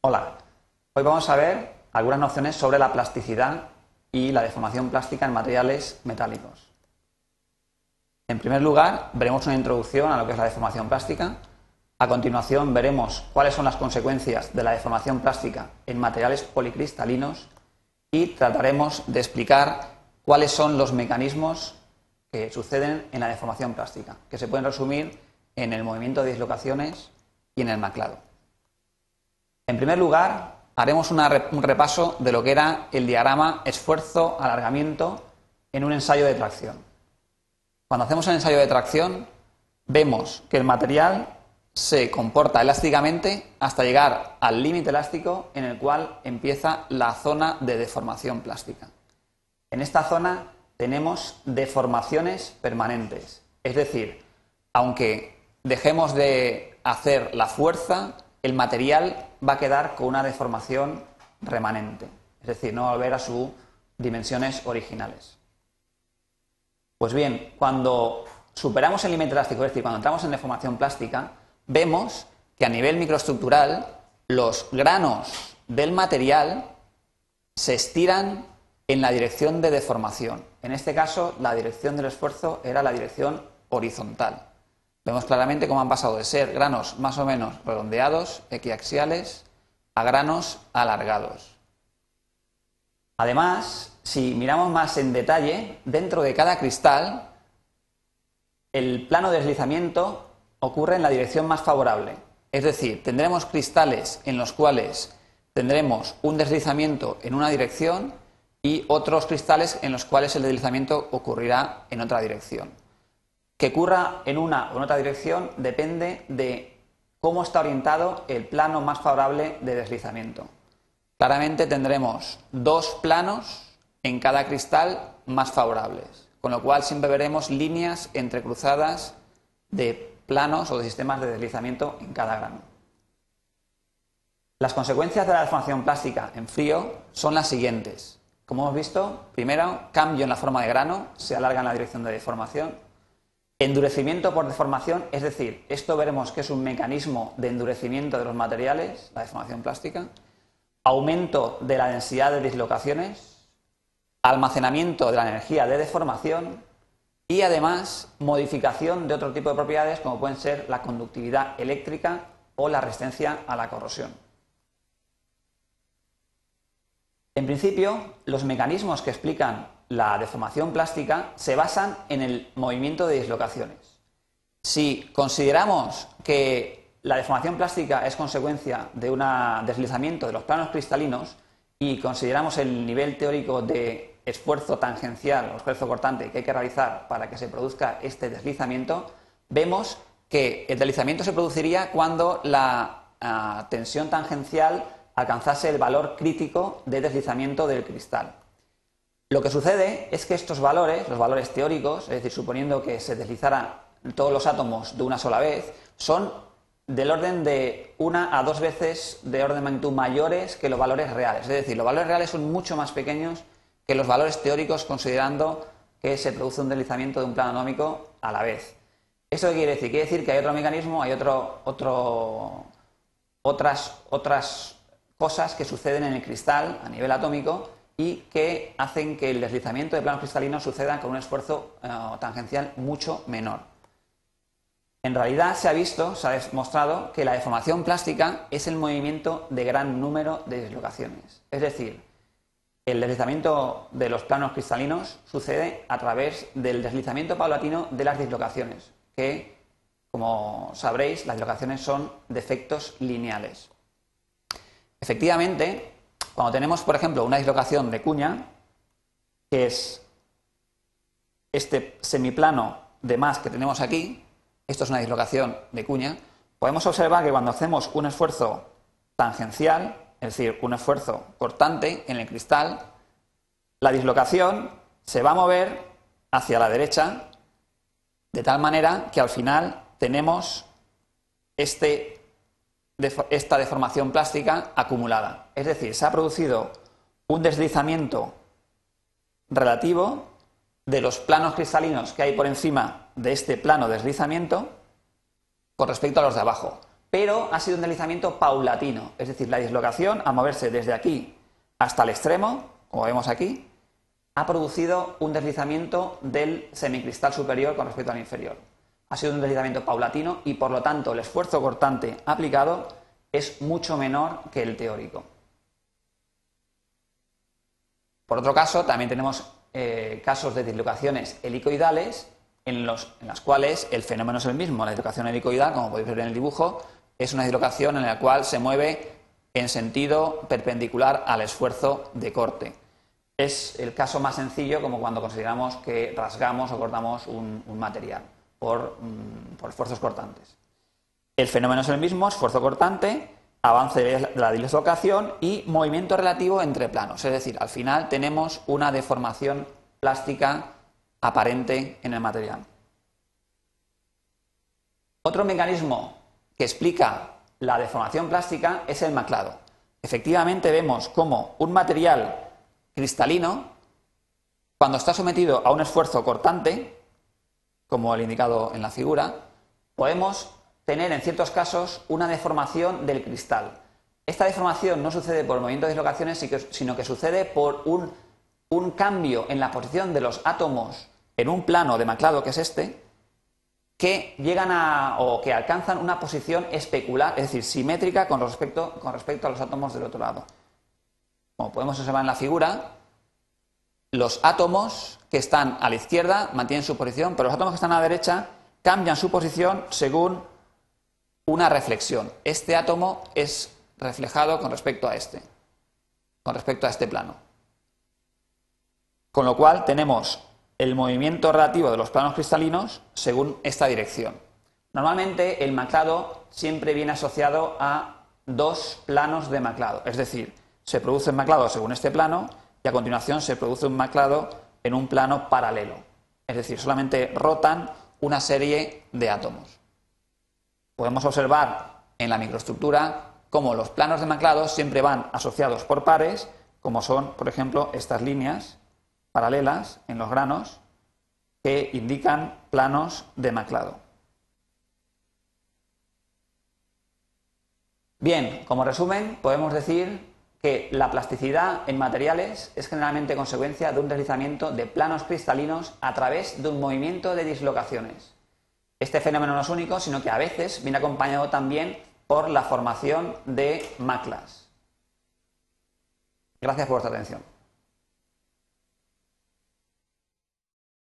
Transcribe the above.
Hola, hoy vamos a ver algunas nociones sobre la plasticidad y la deformación plástica en materiales metálicos. En primer lugar, veremos una introducción a lo que es la deformación plástica. A continuación, veremos cuáles son las consecuencias de la deformación plástica en materiales policristalinos y trataremos de explicar cuáles son los mecanismos que suceden en la deformación plástica, que se pueden resumir en el movimiento de dislocaciones y en el maclado. En primer lugar, haremos un repaso de lo que era el diagrama esfuerzo-alargamiento en un ensayo de tracción. Cuando hacemos el ensayo de tracción, vemos que el material se comporta elásticamente hasta llegar al límite elástico en el cual empieza la zona de deformación plástica. En esta zona tenemos deformaciones permanentes, es decir, aunque dejemos de hacer la fuerza, el material va a quedar con una deformación remanente, es decir, no va a volver a sus dimensiones originales. Pues bien, cuando superamos el límite elástico, es decir, cuando entramos en deformación plástica, vemos que a nivel microestructural los granos del material se estiran en la dirección de deformación. En este caso, la dirección del esfuerzo era la dirección horizontal. Vemos claramente cómo han pasado de ser granos más o menos redondeados, equiaxiales, a granos alargados. Además, si miramos más en detalle, dentro de cada cristal, el plano de deslizamiento ocurre en la dirección más favorable. Es decir, tendremos cristales en los cuales tendremos un deslizamiento en una dirección y otros cristales en los cuales el deslizamiento ocurrirá en otra dirección. Que ocurra en una o en otra dirección depende de cómo está orientado el plano más favorable de deslizamiento. Claramente tendremos dos planos en cada cristal más favorables, con lo cual siempre veremos líneas entrecruzadas de planos o de sistemas de deslizamiento en cada grano. Las consecuencias de la deformación plástica en frío son las siguientes. Como hemos visto, primero, cambio en la forma de grano, se alarga en la dirección de deformación. Endurecimiento por deformación, es decir, esto veremos que es un mecanismo de endurecimiento de los materiales, la deformación plástica. Aumento de la densidad de dislocaciones, almacenamiento de la energía de deformación y además modificación de otro tipo de propiedades como pueden ser la conductividad eléctrica o la resistencia a la corrosión. En principio, los mecanismos que explican la deformación plástica se basan en el movimiento de dislocaciones. Si consideramos que la deformación plástica es consecuencia de un deslizamiento de los planos cristalinos y consideramos el nivel teórico de esfuerzo tangencial o esfuerzo cortante que hay que realizar para que se produzca este deslizamiento, vemos que el deslizamiento se produciría cuando la ah, tensión tangencial alcanzase el valor crítico de deslizamiento del cristal. Lo que sucede es que estos valores, los valores teóricos, es decir, suponiendo que se deslizaran todos los átomos de una sola vez, son del orden de una a dos veces de orden de magnitud mayores que los valores reales. Es decir, los valores reales son mucho más pequeños que los valores teóricos considerando que se produce un deslizamiento de un plano atómico a la vez. ¿Eso qué quiere decir? Quiere decir que hay otro mecanismo, hay otro, otro, otras, otras cosas que suceden en el cristal a nivel atómico y que hacen que el deslizamiento de planos cristalinos suceda con un esfuerzo eh, tangencial mucho menor. En realidad se ha visto, se ha demostrado que la deformación plástica es el movimiento de gran número de dislocaciones. Es decir, el deslizamiento de los planos cristalinos sucede a través del deslizamiento paulatino de las dislocaciones, que, como sabréis, las dislocaciones son defectos lineales. Efectivamente, cuando tenemos, por ejemplo, una dislocación de cuña, que es este semiplano de más que tenemos aquí, esto es una dislocación de cuña, podemos observar que cuando hacemos un esfuerzo tangencial, es decir, un esfuerzo cortante en el cristal, la dislocación se va a mover hacia la derecha de tal manera que al final tenemos este esta deformación plástica acumulada. Es decir, se ha producido un deslizamiento relativo de los planos cristalinos que hay por encima de este plano de deslizamiento con respecto a los de abajo. pero ha sido un deslizamiento paulatino, es decir, la dislocación al moverse desde aquí hasta el extremo, como vemos aquí, ha producido un deslizamiento del semicristal superior con respecto al inferior. Ha sido un deslizamiento paulatino y por lo tanto el esfuerzo cortante aplicado es mucho menor que el teórico. Por otro caso, también tenemos eh, casos de dislocaciones helicoidales en, las cuales el fenómeno es el mismo. La dislocación helicoidal, como podéis ver en el dibujo, es una dislocación en la cual se mueve en sentido perpendicular al esfuerzo de corte. Es el caso más sencillo como cuando consideramos que rasgamos o cortamos un, material por, mm, por esfuerzos cortantes. El fenómeno es el mismo, esfuerzo cortante, avance de la dislocación y movimiento relativo entre planos. Es decir, al final tenemos una deformación plástica aparente en el material. Otro mecanismo que explica la deformación plástica es el maclado. Efectivamente vemos cómo un material cristalino, cuando está sometido a un esfuerzo cortante, como el indicado en la figura, podemos tener en ciertos casos una deformación del cristal. Esta deformación no sucede por el movimiento de dislocaciones, sino que sucede por un, un cambio en la posición de los átomos en un plano de maclado que es este, que llegan a o que alcanzan una posición especular, es decir, simétrica con respecto, con respecto a los átomos del otro lado. Como podemos observar en la figura, los átomos que están a la izquierda mantienen su posición, pero los átomos que están a la derecha cambian su posición según una reflexión. Este átomo es reflejado con respecto a este, con respecto a este plano. Con lo cual tenemos el movimiento relativo de los planos cristalinos según esta dirección. Normalmente el maclado siempre viene asociado a dos planos de maclado, es decir, se produce un maclado según este plano y a continuación se produce un maclado en un plano paralelo, es decir, solamente rotan una serie de átomos podemos observar en la microestructura cómo los planos de maclado siempre van asociados por pares, como son, por ejemplo, estas líneas paralelas en los granos que indican planos de maclado. Bien, como resumen, podemos decir que la plasticidad en materiales es generalmente consecuencia de un deslizamiento de planos cristalinos a través de un movimiento de dislocaciones. Este fenómeno no es único, sino que a veces viene acompañado también por la formación de maclas. Gracias por vuestra atención.